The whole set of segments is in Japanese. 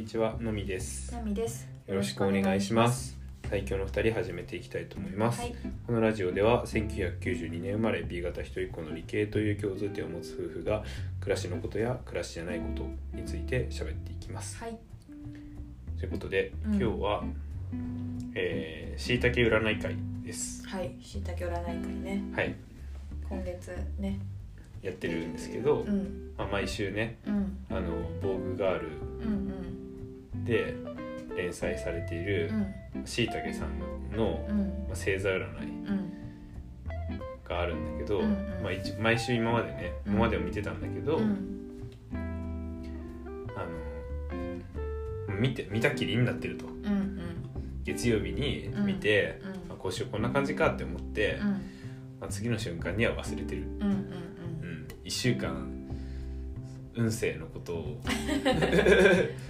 にちはのみですナミです。よろしくお願いします最強の二人始めていきたいと思います、はい。このラジオでは1992年生まれ B 型一人っ子の理系という共通点を持つ夫婦が暮らしのことや暮らしじゃないことについて喋っていきますはい。ということで、うん今日はえー、しいたけ占い会ですはい。しいたけ占い会ね。はい今月ね。やってるんですけど、うん。まあ、毎週ねうん。あの「防具ガールうん」で連載されているうん。しいたけさんの、うん。まあ、星座占いうん。があるんだけど、うんうんまあ、一毎週今までねうん今までも見てたんだけど、うん。あの見て見たきりになってるとうん。うん。月曜日に見て、うんあ今週こんな感じかって思って、うん。まあ、次の瞬間には忘れてる、うん。うん。うん、1週間運勢のことを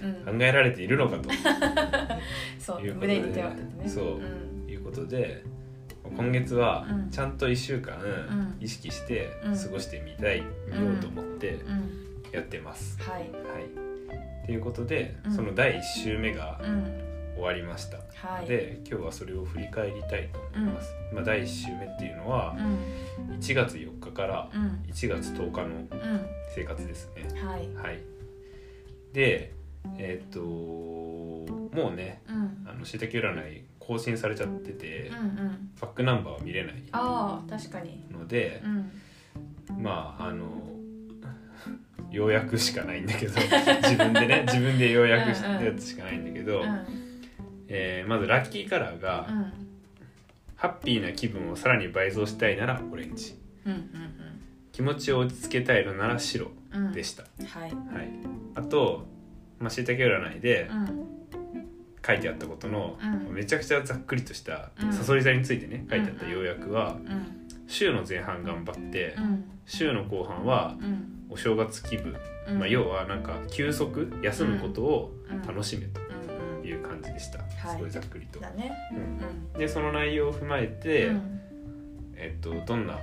うん。考えられているのかと そう。いうことで胸に手を当ててね。そううん。いうことで今月はうんちゃんと1週間ん意識してうん過ごしてみたい、見ようと思ってうん。やってます。はい。はい、ということで、うんその第1週目がうん。終わりました。はい。。で今日はそれを振り返りたいと思います。まあ、第1週目っていうのはうん。1月4日からうん。1月10日のうん。生活ですね。はい。はい、でえーっともうねうん。あのしいたけ占い更新されちゃってて、うん。うん。バックナンバーは見れないああ、確かに。のでう、ん。まああの 要約しかないんだけど自分でね自分で要約したやつしかないんだけど、うん。えーまずラッキーカラーが、うん。ハッピーな気分をさらに倍増したいならオレンジうん。うん。気持ちを落ち着けたいのなら白うん。でした、はい。はい、あとまあしいたけ占いでうん。書いてあったことの、うんめちゃくちゃざっくりとしたうんさそり座についてね書いてあった要約は、うん。週の前半頑張って、うん。週の後半はうん。お正月気分、うん。まあ、要はなんか休息休むことをうん楽しめとうん。うん。いう感じでした、はいすごいざっくりと。だね。うんうん。でその内容を踏まえて、うん。えっと、どんな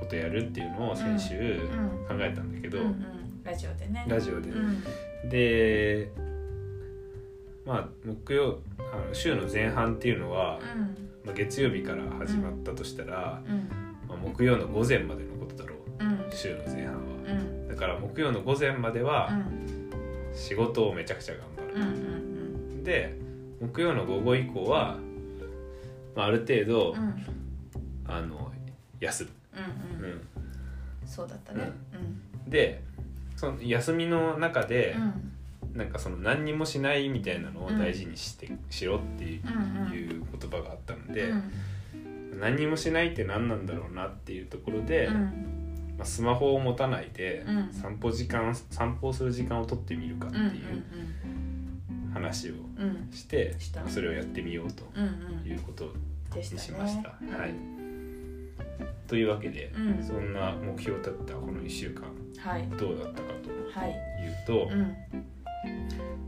ことやるっていうのを先週うん考えたんだけど、うん。うん。ラジオでね。ラジオで、うん。でまあ木曜あの週の前半っていうのは、うん。まあ、月曜日から始まったとしたら、うん。まあ、木曜の午前までのことだろううん。週の前半は。うん。だから木曜の午前までうはん。仕事をめちゃくちゃ頑張る。うん。うん。で木曜の午後以降は、まあ、ある程度、うん。あの休む、うん。ううん。そうだったね。うん。でその休みの中で、うん。なんかその何にもしないみたいなのを大事にして、しろっていう言葉があったので、うん。何にもしないって何なんだろうなっていうところで、うん。まあ、スマホを持たないで、うん散歩時間散歩をする時間を取ってみるかってうん。うん。いう話をうん。して、したそれをやってみようとうん。いうことでしにしたね。ました。はい、というわけで、うんそんな目標を立ったこの1週間はい。どうだったかとはい。いうと、まうん。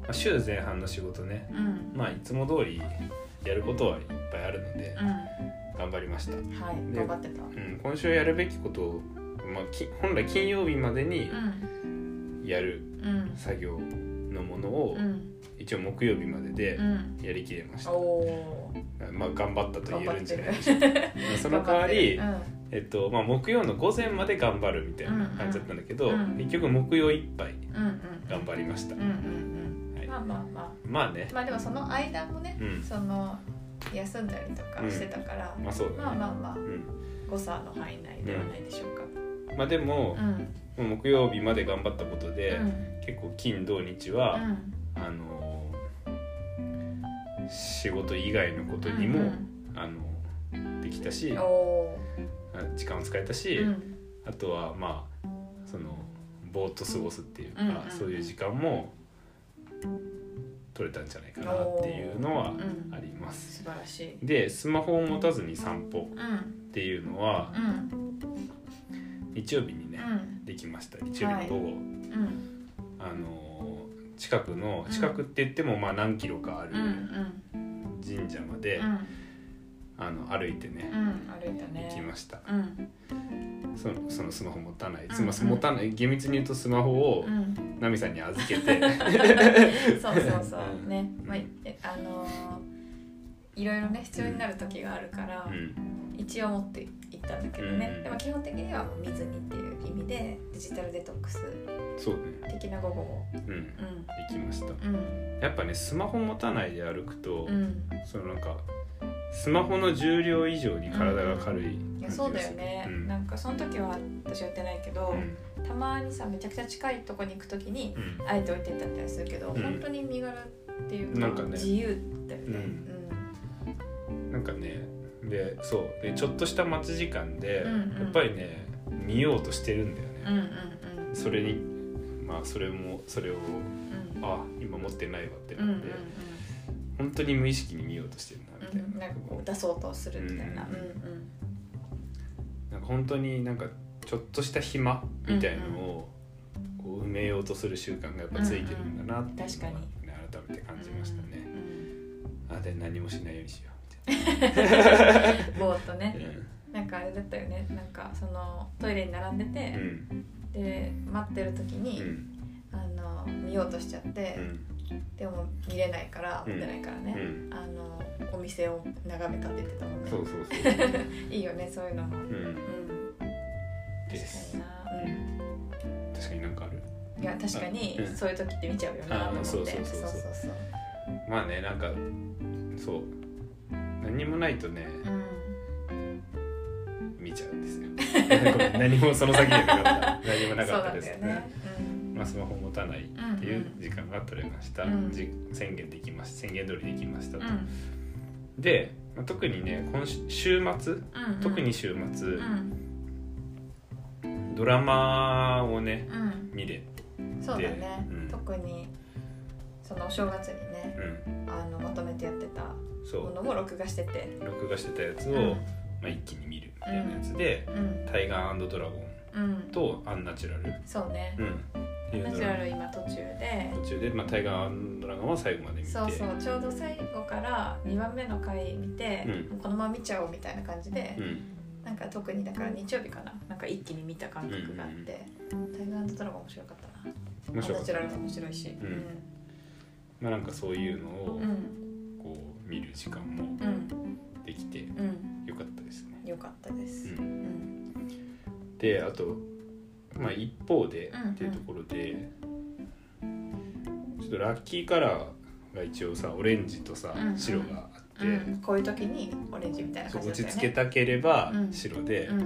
あ、週前半の仕事ね、うん。まあ、いつも通りやることはいっぱいあるのでうん。頑張りました、うん、はい。で頑張ってた。今週やるべきことを、まあ、き本来金曜日までにうん。やるうん。作業のものをうん。一応木曜日まででうん。やりきれました、おお。まあ頑張ったと言えるんじゃない頑でしょうかまあその代わり、頑張っえっとまあ、木曜の午前まで頑張るみたいな感じだったんだけど、うんうん結局木曜いっぱい。頑張りました、うん。うん。うん。はいまあまあままあねあ。まあでもその間もね、うんその休んだりとかしてたから、まあそうだね、まあまあまあうん誤差の範囲内ではないでしょうか。まあでも木曜日まで頑張ったことで、うん。結構金土日は、うん。あの仕事以外のことにも、うんあのできたし時間を使えたし、ー。うん。あとはまあそのぼーっと過ごすっていうか、うんうんそういう時間も取れたんじゃないかなっていうのはうんあります。素晴らしい。でスマホを持たずに散歩うん。っていうのはうん。日曜日にね、うん。できました日曜日の午後、うん。あの近くの近くって言ってもまあ何キロかあるうん。うん。神社まで、うん。あの歩いてね、うん歩いたね。行きました。うん。そのそのスマホ持たない、うん。スマ持たない厳密に言うとスマホをうん。ナミさんに預けて、そうそうそう。うん。ね、まあ、えあのーいろいろね必要になる時があるから、うん。一応持って。行ったんだけどね、うん。でも基本的にはもう見ずにっていう意味でデジタルデトックスそうね。的な午後を。うん。うん。行きました。うん。やっぱねスマホ持たないで歩くと、うん。そのなんかスマホの重量以上に体が軽いいやそうだよね、うん。なんかその時は私はやってないけどう、ん。たまにさめちゃくちゃ近いとこに行く時にうん。あえて置いてったりするけど、うん。本当に身軽っていうかなんかね。自由だよね。なんかねでそう。でちょっとした待ち時間で、うんうん。やっぱりね見ようとしてるんだようん、うんね、うんうん。それにまあそれもそれをうん。あ今持ってないわってうんうんなって、本当に無意識に見ようとしてるなみたいな,、うんうん。なんかこう出そうとするみたいな、うんうんなんか本当になんかちょっとした暇みたいのをこう埋めようとする習慣がやっぱついてるんだなっていうのは、ね確かに。改めて感じましたね、うんあで何もしないようにしよ ぼーっとね。うみたいななんかあれだったよね。なんかそのトイレに並んでて、うん。で待ってる時うに、ん。あの見ようとしちゃって、うん。でも見れないからうん。持ってないからね、うん。あのお店を眺めたって言ってたもんね。そうそうそう。いいよねそういうのも。うん。うん。確です。かにな、うん確かになんかある。いや確かにうん。そういう時って見ちゃうよなと思って。そう。そうそうそう。まあねなんかそう何もないとねうん。見ちゃうんですよ。何もその先にはなかった。何もなかったです。そうなんまあ、スマホ持たないっていう時間が取れました、うん。じ宣言できました。宣言通りできましたと、うん。で、まあ、特にね今週週末？うん特に週末、うん。ドラマをねうん。見れそうだね、うん。特にそのお正月にねうん。あのまとめてやってたものも録画してて。録画してたやつを、うん。まあ、一気に見るみたいなやつでうん「タイガードラゴンうん」と「アンナチュラル」そうね。うん、っていうナチュラル今途中で。途中で、まあ、タイガードラゴンは最後まで見て。そうそう。ちょうど最後から2番目の回見て、このまま見ちゃおうみたいな感じで、うん。なんか特にだから日曜日かな。なんか一気に見た感覚があって、タイガードラゴン面白かったな。面白ナチュラルも面白いし。うんまあなんかそういうのをうん。こう見る時間もうん。できてうん。よかったですね。よかったです。ううん。んであと、まあ、一方でうんうんっていうところでちょっとラッキーカラーが一応さオレンジとさうんうん白があって、うん。こういう時にオレンジみたいな感じね。落ち着けたければうん。白で、うん。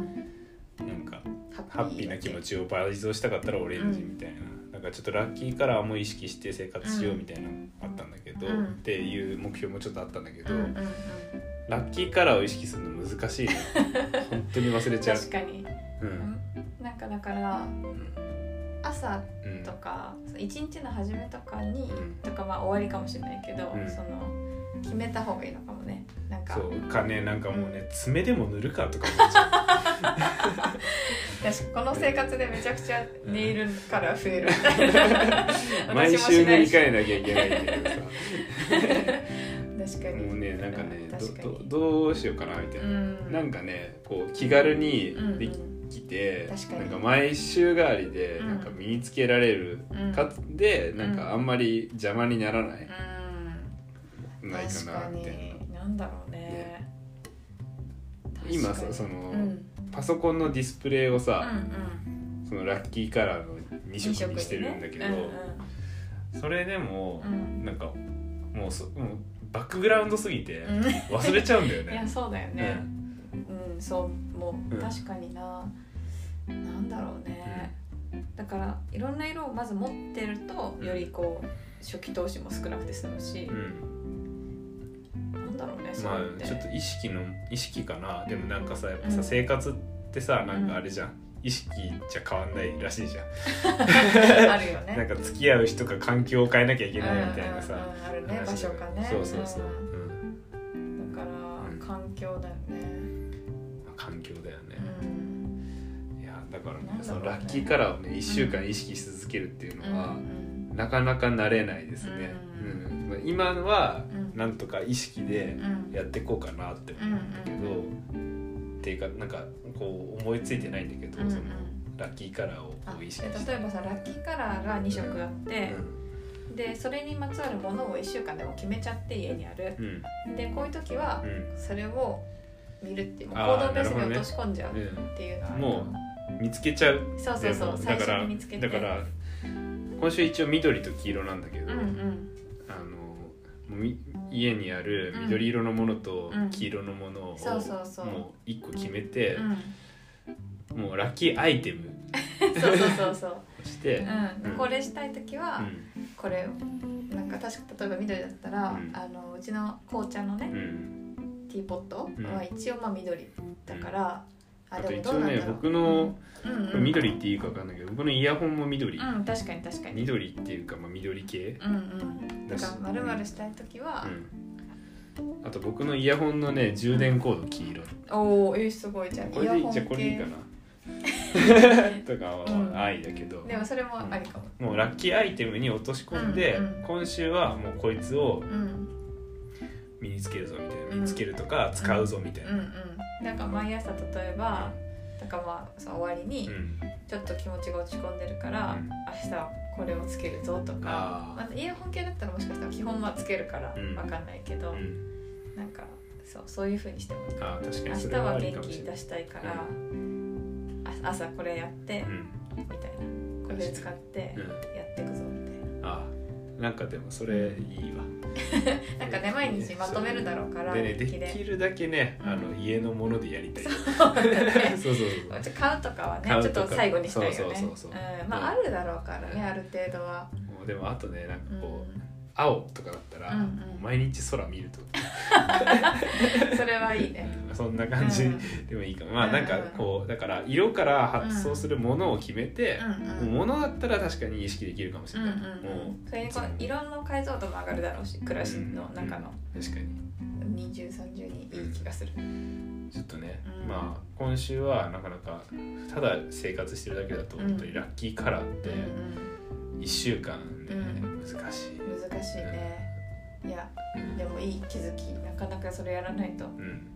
なんかハハッピーな気持ちを倍増したかったらオレンジみたいな、かちょっとラッキーカラーも意識して生活しようみたいなのあったんだけど、うんっていう目標もちょっとあったんだけど、うんうんうんラッキーカラーを意識するの難しいね。本当に忘れちゃう。確かに。うん。なんかだから朝うん。とか一日の初めとかに、うん。とかまあ終わりかもしれないけど、うん。その決めた方がいいのかもね。なんか。そうかねなんかもうね爪でも塗るかとか思っちゃ 私この生活でめちゃくちゃネイルカラー増える。みたいなう毎週塗り替えなきゃいけないんだけどさ確かに。もうねなんかねどどどうしようかなみたいな、うん。なんかねこう気軽にうん。うんできて、確かに。なんか毎週代わりでうん。なんか身につけられる、うんかつでなんかあんまり邪魔にならない、うん。ないかなみたいなに。なんだろうね。今確かに。さその、うんパソコンのディスプレイをうんさ、そのラッキーカラーの2色にしてるんだけど、それでもう、ん。なんかもうそもうバックグラウンドすぎてうん。うん忘れちゃうんだよ いやね。そうだよね、うん、そうもう、うん。確かにな。なんだろうね、だからいろんな色をまず持ってるとうんよりこう初期投資も少なくて済むしう、ん、なんだろうねそまあちょっと意識の意識かな。でもなんかさやっぱさ、うん。生活ってさなんかあれじゃん。意識じゃ変わんないらしいじゃん、あるよね。なんか付き合う人か環境を変えなきゃいけないみたいなさ、うんうんうんあるね話場所かね。そうそうそう、ん。うん。だから、うん。環境だよね。まあ環境だよね、うん。いやだからねね。そのラッキーカラーをね1週間意識し続けるっていうのは、うんなかなか慣れないですね、ううんまあ今はうんなんとか意識でうん。やっていこうかなって思うんだけど、っていうかなんかこう思いついてないんだけど、そのラッキーカラーをあこう意識して。で例えばさラッキーカラーが2色。あって、でそれにまつわるものを1週間でも決めちゃって家にある。でこういう時はうん。それを見るっていう行動ベースに落とし込んじゃうっていうのはも。見つけちゃう。そうそうそう最初に見つけて。だから今週一応緑と黄色なんだけど、うんうん家にある緑色のものとうん。黄色のものをそうそうそう。もう一個決めてう、ん。もうラッキーアイテム そうそうそうそう。として、うん。これしたい時はうん。これをなんか確か例えば緑だったら、うん。あのうちの紅茶のねうん。ティーポットうん。は一応まあ緑だから、ああと一応ね僕の、うん。うん緑っていいか分かんないけど僕のイヤホンも緑、うん確かに確かに。緑っていうか、まあ、緑系、うんうん。だから丸々したい時は。う、ん、あと僕のイヤホンのね充電コード黄色。おおえー、すごい。じゃあこれでいいじゃこれでいいかな。とかはうん愛だけど、でもそれもありかも。もうラッキーアイテムに落とし込んで、うんうん。今週はもうこいつをうん。身につけるぞみたいな、うん。身につけるとか使うぞみたいな、うんうんなんか毎朝例えばなんかまあその終わりにうん。ちょっと気持ちが落ち込んでるから、うん。明日はこれをつけるぞとかまあ、イヤホン系だったらもしかしたら基本はつけるからうん。わかんないけど、うん。なんかそうそういうふうにしてもいいあー確か明日は元気出したいから、あ朝これやってうん。みたいな。これ使ってうん。やっていくぞみたいあーなんかでもそれいいわ、な なんかね毎日まとめるだろうからでねで。きるだけね、うん。あの家のものでやりたい。そうだね。そうそうそう。買うとかはねちょっと最後にしたいよね。そうそうそうそう。うん。まああるだろうからねある程度は。もうでもあとねなんかうん。こう、青とかだったら、うんうん。もう毎日空見ると。それはいいね。そんな感じうん。でもいいかも、まあなんかこうだから色から発想するものを決めて、うん。うん。もう物だったら確かに意識できるかもしれない、うんうんうん。それにこう色の。解像度も上がるだろうし暮らしの中の。うん。確かに。二重三重にいい気がする。ちょっとね、うん。まあ今週はなかなかただ生活してるだけだとうん本当にラッキーカラーってうん1週間で、ねう難しい、うん難しいね。いやうんでもいい気づき。なかなかそれやらないと。うん。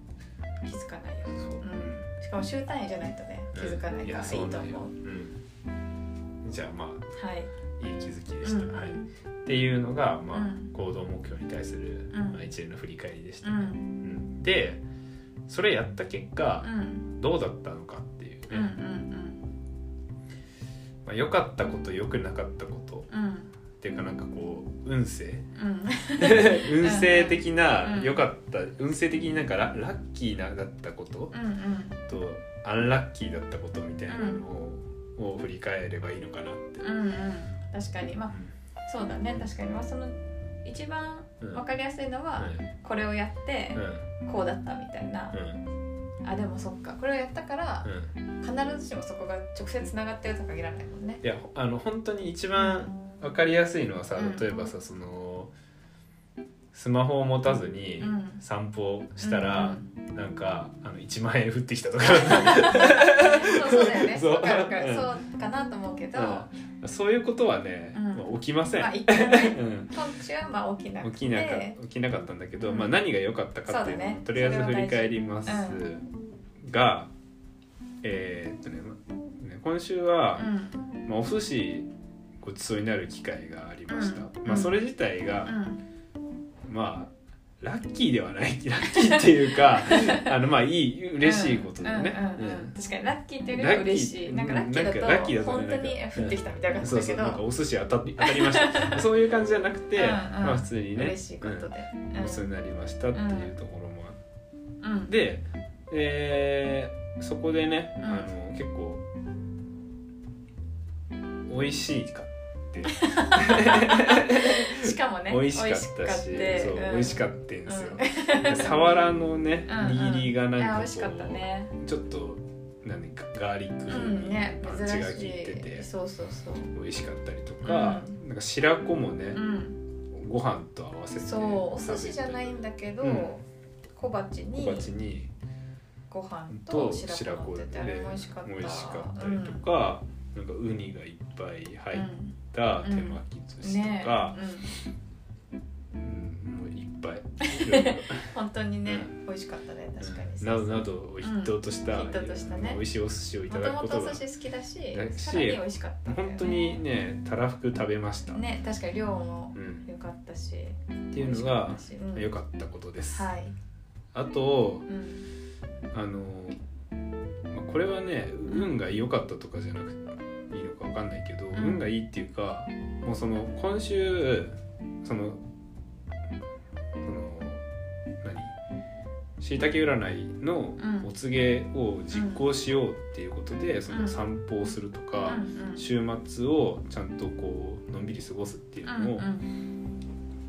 気づかないよ。そう、うん。しかも週単位じゃないとね気づかないからいいと思う。うじゃあまあはい。いい気づきでした、うんはい、っていうのが、まあうん。行動目標に対する、うん。まあ、一連の振り返りでした、うねん。でそれやった結果う、ん。どうだったのかっていうね、うんうんまあ、良かったこと良くなかったこと。うんうんっていうかなんかこう運勢。うん。運勢的なうん。良かった運勢的になんかララッキーなだったこと。うんうん。とアンラッキーだったことみたいなのを,、を振り返ればいいのかなって、うんうん。確かに。まあそうだね。確かに。まあその一番うん。わかりやすいのはこれをやってこうだったみたいな。うんうんあでもそっか。これをやったからうん。必ずしもそこが直接つながってるとは限らないもんね。いやあの本当に一番わかりやすいのはさうん。例えばさそのスマホを持たずにうん。散歩したら、なんかあの1万円降ってきたとか。そうだよね。そう。わかそうかなと思うけど、まそういうことはね、うん。まあ起きません、あ一回ね。うん。今週はまあ起きなくて。起きなか起きなかったんだけど、うん。まあ、何が良かったかっていうのをね。とりあえず振り返ります。が、えーっとね今週は、うん。まあ、お寿司ごちそうになる機会がありました、うん。まあ、それ自体が、うんまあラッキーではないラッキーっていうか あのまあいい嬉しいことだよね、うんうんうんうん。確かにラッキーっていうよりは嬉しい。なんかラッキーだとラッキーだとね本当に降ってきたみたいな感じそうそうだけど、なんかお寿司当たり当たりました。そういう感じじゃなくて、うんうんまあ普通にね嬉しいことで、うん、ごちそうになりましたっていうところもあって。で、えーそこでね、うん。あの結構美味しいかしかもね美味しかったし美味しかってそう、ん。美味しかったんですよ、サワラのねうんうん。握りがなんかこう美味しかったね。ちょっと何かガーリックパンチが効いてい。てそうそうそう。美味しかったりとか、なんか白子もね、うん。ご飯と合わせてそうお寿司じゃないいんだけど、うん。小鉢に小鉢にご飯とと白白子子で乗っててあれも美味しかった。りとか、なんかウニがいっぱい入っうんた手巻き寿司ねとか、ううん。もういっぱい。本当にね、美味しかったね確かに。などなどを筆頭とした,、うん。筆頭としたね。美味しいお寿司をいたもともだくこととがお寿司好きだしさらに美味しかったね。本当にねたらふく食べました、ね確かに量もうん、良かったし。っていうのが良かったことです、はい、あとうん、あの、まあこれはね運が良かったとかじゃなくて分かんないけど、ん。運がいいっていうかもうその今週そのその何？しいたけ占いのうんお告げを実行しようっていうことで、その散歩をするとか、うんうん。週末をちゃんとこうのんびり過ごすっていうのをうん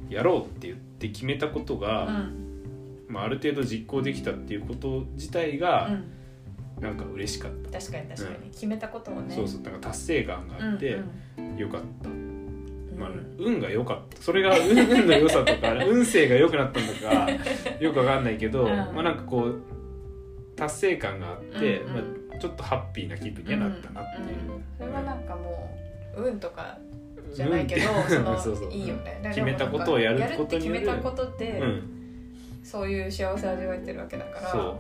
やろうって言って決めたことが、うん。まあ、ある程度実行できたっていうこと自体がなんか嬉しかった、確かに確かに、決めたこともね。そうそうなんか達成感があってうんよかった、うん。まあうん運が良かった。それが運 運の良さとか 運勢が良くなったんだかよくわかんないけど、うん。まあなんかこう達成感があって、うんうん。まあ、ちょっとハッピーな気分にはなったなっていう。うんうん。それはなんかもう運とかじゃないけど、そうそう。いいよね。決めたことをやることによる。やるって決めたことで、うん、そういう幸せを味わえてるわけだからそ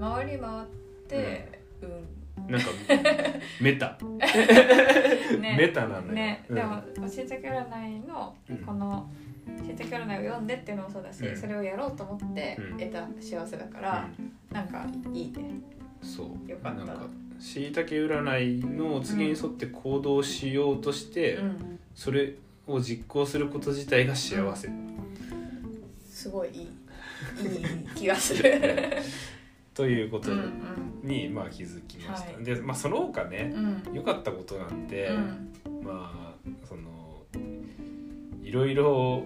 回り回って、うん。なんかメタ。ね。メタなのよ、ね、うん。でもしいたけ占いのうん。このしいたけ占いを読んでっていうのもそうだし、うん。それをやろうと思ってうん。得た幸せだから、なんかいいね。うんそう。よかった。なんかしいたけ占いの次に沿って行動しようとして、うん。それを実行すること自体が幸せ、すごいいいいい気がする ということに、まあ、気づきました、はい。で、まあ、その他ねうん。良かったことなんて、うん。まあそのいろいろ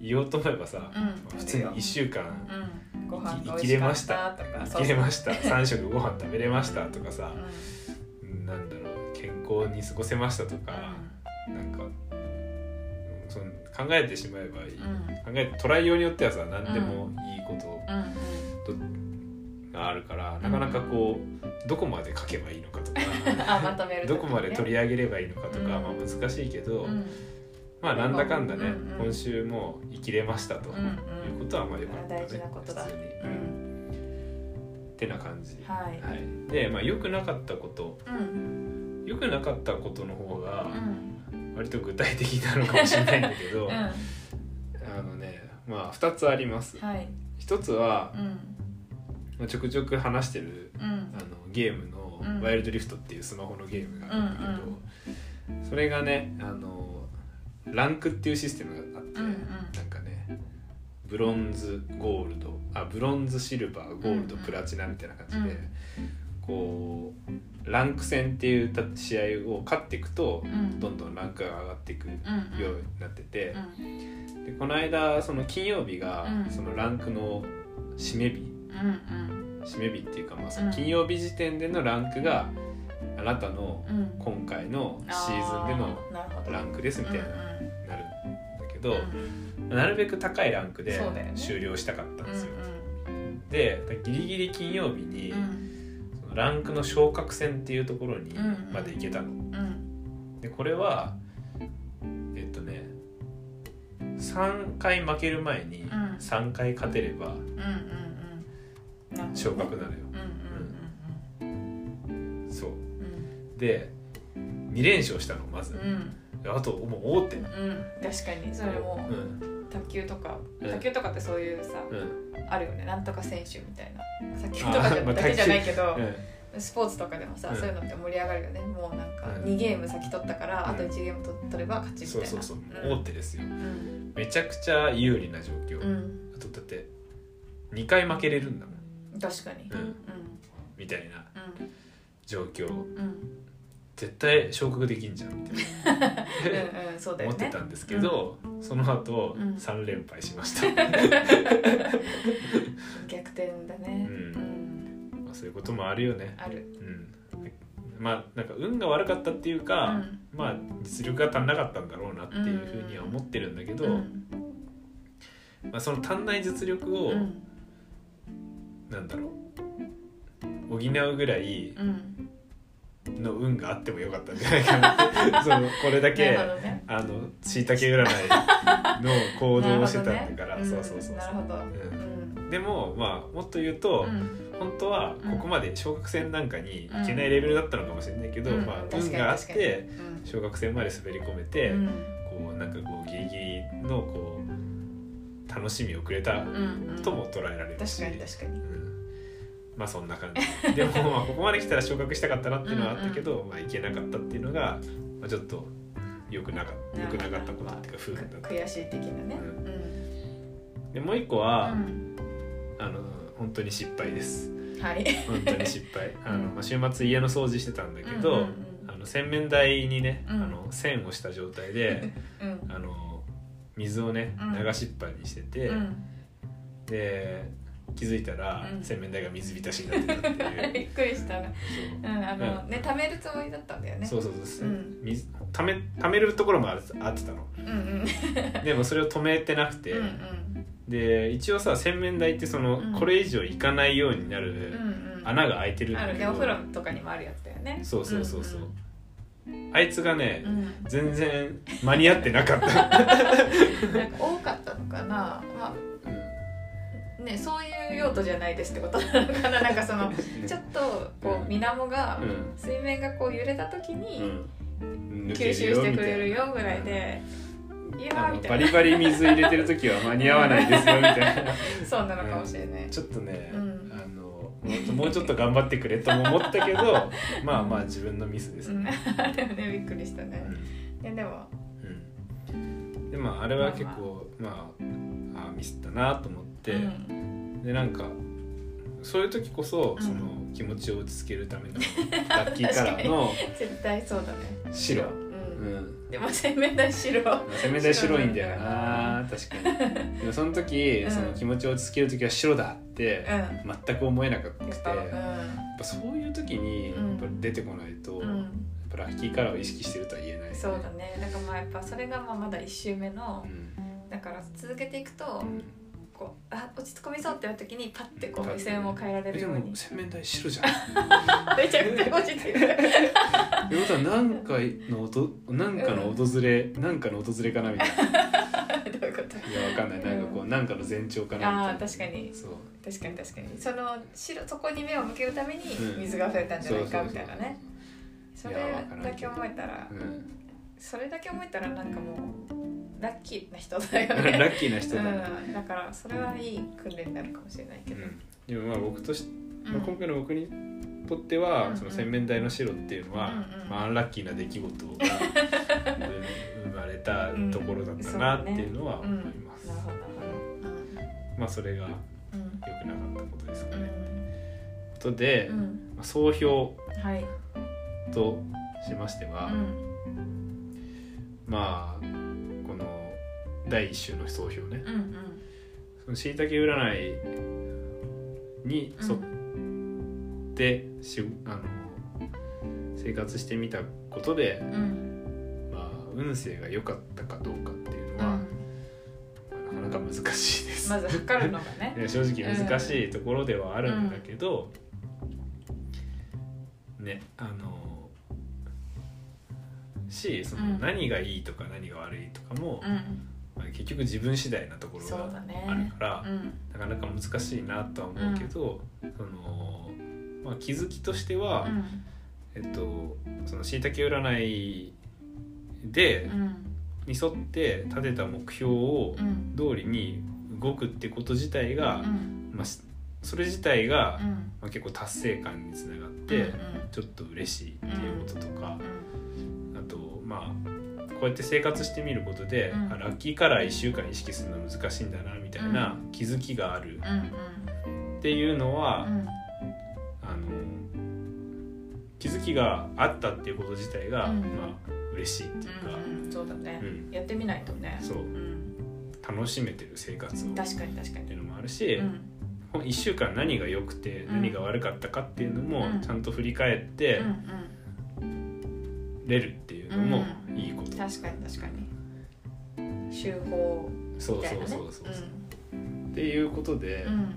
言おうと思えばさ、普通に1週間生きれましたたとか生きれました。3食ご飯食べれましたとかさう、ん。なんだろう健康に過ごせましたとか、なんかその考えてしまえばいい、うん。考えて捉えようによってはさ何でもいいことがあるから、なかなかこうどこまで書けばいいのかとか あまとめる時どこまで取り上げればいいのかとか、うん。まあ、難しいけど、うん。まあなんだかんだね、うんうん今週も生きれましたと、うんいうことはまあよかったね。大事なことだ。普通に、ううん。んってな感じ、はい。はい、でまあ良くなかったこと。うん。良くなかったことの方がうん。割と具体的なのかもしれないんだけど、うん。あのねまあ2つあります。はい。一つは、うんまあ、ちょくちょく話してるうん。あのゲームのうん「ワイルドリフト」っていうスマホのゲームがあるんだけど、それがねあのランクっていうシステムがあって、うんうん。なんかねブロンズゴールドあブロンズシルバーゴールド、うんうん。プラチナみたいな感じで、うん。こうランク戦っていう試合を勝っていくと、うん。どんどんランクが上がっていくようんうになってて、うんでこの間その金曜日がうん。そのランクの締め日うん締め日っていうかまあ金曜日時点でのランクがあなたの今回のシーズンでのランクですみたいなうんなるんだけど、うんなるべく高いランクで終了したかったんですよ。うでギリギリ金曜日にそのランクの昇格戦っていうところにうんまで行けたの。うん。でこれはえっとね3回負ける前にん。3回勝てればうんうん昇格なのよ。うんうんそう。うん。で2連勝したのまず。あともう大手。うん。確かにそれもうん。卓球とか。うん。卓球とかってそういうさうん。あるよね。なんとか選手みたいな。卓球とかだけじゃないけどうん。スポーツとかでもさうん。そういうのって盛り上がるよね。もうなんかうん。2ゲーム先取ったからうん。あと1ゲーム取取れば勝ちみたいな。そうそうそう、うん。大手ですよ。うん。めちゃくちゃ有利な状況、うん。あとだって2回負けれるんだもん確かに。うん。うん。みたいなうん。状況。うん。絶対昇格できんじゃん。ってうんうん。そうだよね。思ってたんですけど、その後、うん。3連敗しました、逆転だね。ううん。んまあ、そういうこともあるよね。ある。うん。まあなんか運が悪かったっていうか、うん。まあ実力が足んなかったんだろうなっていうふうには思ってるんだけど、うん。まあ、その足んない実力を、うんなんだろう。補うぐらいうんの運があってもよかったんじゃないかな。そのこれだけなるほどね。あのしいたけ占いの行動をしてたんだから、そうそうそうなるほど。ううん。んでもまあもっと言うと、うん。本当はここまで小学生なんかにいけないレベルだったのかもしれないけど、うん。まあ、運があっ確かに。て小学生まで滑り込めて、うん。こうなんかこうギリギリのこう楽しみをくれたうんうん。とも捉えられるし、確かに確かに。うんまあそんな感じ。でもまあここまで来たら昇格したかったなっていうのはあったけど、まあ、いけなかったっていうのが、まあ、ちょっと良くなかった良くなかったことっていうか不運だった。悔しい的なね。うん。でもう一個は、うん。あの本当に失敗です。はい。本当に失敗。あの、うんまあ、週末家の掃除してたんだけど、うんうんあの洗面台にね、うんあの線をした状態でうんうん。あの水をねうん。流しっぱにしてて、うん。で気づいたら、うん。洗面台が水浸しになってたっていう。びっくりした。なう。んあのうん。ね貯めるつもりだったんだよね。そうそうそう、うん。水ため溜めるところもああってたの。うんうん。でもそれを止めてなくて、うんうん。で一応さ洗面台ってその、うん。これ以上いかないようになるうんうん。穴が開いてるんだけど、あるねお風呂とかにもあるやつだよね。そうそうそうそう、あいつがね、うんうん。全然間に合ってなかった、なんか多かったのかな。まあねそういう用途じゃないですってことなのかな。なんかその ちょっとこう水面がうん。水面がこう揺れた時にうん、吸収してくれるよみぐらいでいやみたいな。バリバリ水入れてる時は間に合わないですよみたいな。そうなのかもしれない。ちょっとね、うん。あのもうちょっと頑張ってくれとも思ったけど まあまあ自分のミスですうん。ね、でもねびっくりしたね。いやでも。うん。でまああれは結構まああミスったなと思って、うん。でなんかそういう時こそうん。その気持ちを落ち着けるためのラッキーカラーの絶対そうだね。白。ううん。ん。でも洗面台白。洗面台白いんだよな。確かに。でもその時、うん。その気持ちを落ち着ける時は白だってうん。全く思えなくて、やっやっぱぱそういう時にやうん。っぱ出てこないと、ラッキーカラーを意識してるとは言えない、そうだね。なんかまあやっぱそれがまあまだ1周目のうん。だから続けていくとうんこうあ落ち着みそうってなった時にパッてこう目線を変えられるように。も洗面台白じゃん。めちゃくちゃポジティブってことは何かのおと何かの訪れ何かの訪れかなみたいな。どういうこと？いやわかんない。なんかこう何かの前兆かなみたいな。あー確かに。そう。確かに確かに。その白そこに目を向けるためにうん。水が増えたんじゃないかみたいなね。そいれだけ思えたらうんそれだけ思えたらなんかもうラッキーな人だよ ラねッキーな人だな、うん、だからそれはいい訓練になるかもしれないけど、うん。でもまあ僕とし、うん。まあ、今回の僕にとっては、うんその洗面台の白っていうのは、うんうん。まあ、アンラッキーな出来事が 生まれたところだったなっていうのは思います、なるほどなるほまあそれが良くなかったことですかうん。ね。ことで、うん。まあ、総評はい。としましては、うん。まあ第一週の総評ね。うんそのしいたけ占いに沿ってし、あの生活してみたことで、うん。うんまあ、運勢が良かったかどうかっていうのは、うん。なかなか難しいです。まず測るのがねね。正直難しいところではあるんだけど、ねあのしそのうん。何がいいとか何が悪いとかも、うんまあ、結局自分次第なところがあるから、うん。なかなか難しいなとは思うけど、そのまあ、気づきとしては、うん。えっとそのしいたけ占いで、うん。に沿って立てた目標をうん。通りに動くってこと自体が、うん。まあ、しそれ自体が、うん。まあ、結構達成感につながって、うん。ちょっと嬉しいっていうこととか、うん。あとまあこうやって生活してみることで、うん。あラッキーカラー1週間意識するの難しいんだなみたいな気づきがある。うんっていうのは、うん。あの気づきがあったっていうこと自体が、うん。まあ嬉しいっていうか、うんうん。そうだね。うん。やってみないとね。そう。うん。楽しめてる生活を。っ確かに確かに。ていうのもあるし、うん。この1週間何が良くてうん何が悪かったかっていうのもうん。ちゃんと振り返ってうんれるっていうのもうん。いいこと、うん確かに確かに。手法そうみたいなね。そうそうそうそう、っていうことでうん。うん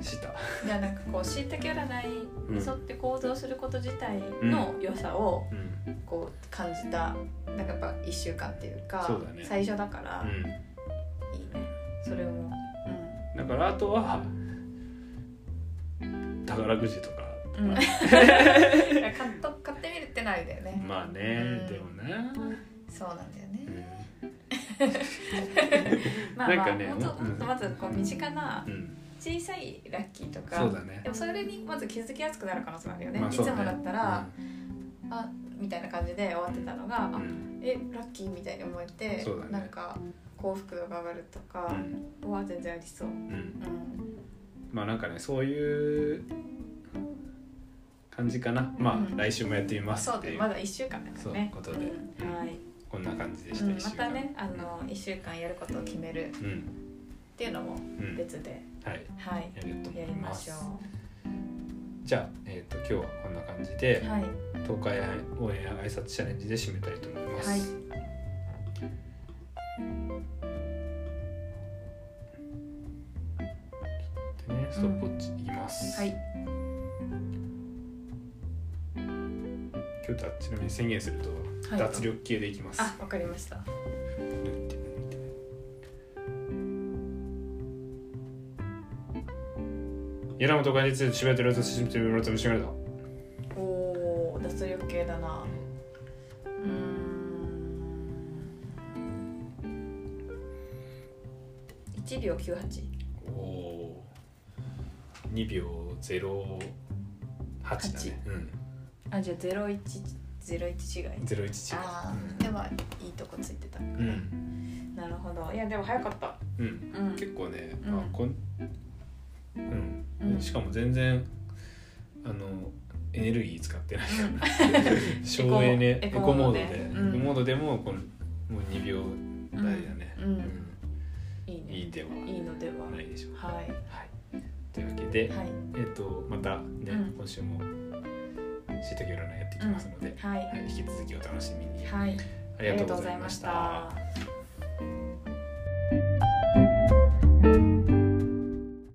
した、じゃあなんかこうしいたけ占いうん沿って行動すること自体の良さをうん。こう感じたなんかやっぱ1週間っていうかそうだね。最初だからうん。いいね。それもだからあとは宝くじとか。うん、うん、買っと買ってみるってのありだよね。まあね、うん。でもな、そうなんだよね。うん。まあまあなんかねほんとうん。ほんとまずこう身近なうん、小さいラッキーとかそうだね。でもそれにまず気づきやすくなる可能性もあるよね,、まあいつもだったら、あみたいな感じで終わってたのが、あうん。えラッキーみたいに思えて、ね。なんか幸福度が上がるとかうん。は全然ありそう、うん。うん。まあなんかねそういう感じかな。まあ、うん。来週もやってみますっていう。でまだ1週間だからね。ことで。うん。はい、こんな感じでした、またねあの1週間やることを決める。っうん。ていうのもうん。別で、はい。はい。やると思やりますしょじゃあ、えー、と今日はこんな感じで、うはい。東海応援挨拶チャレンジで締めたいと思います。はい。でね、ストップウォッチいきます。はいちなみに宣言すると、はい脱力系でいきます。あわかりました柳本が実渋谷とローズシムテルローズムシュガルだ。おおー脱力系だなうーん1秒98おおー。2秒08だね。うん。あじゃあ0101違い。01違い。ああでもいいとこついてた。うん。うん。なるほど。いやでも早かった。うん。うん。結構ね、うん。あこんうん。うん。しかも全然あのエネルギー使ってないから 省エネエエココモードで。モードで、うん。エコモードでもこのもう2秒台だね、うん。うん。いいね。いいではいいのでは。ないでしょう。か、ははい、というわけで、いはいありがとうございました。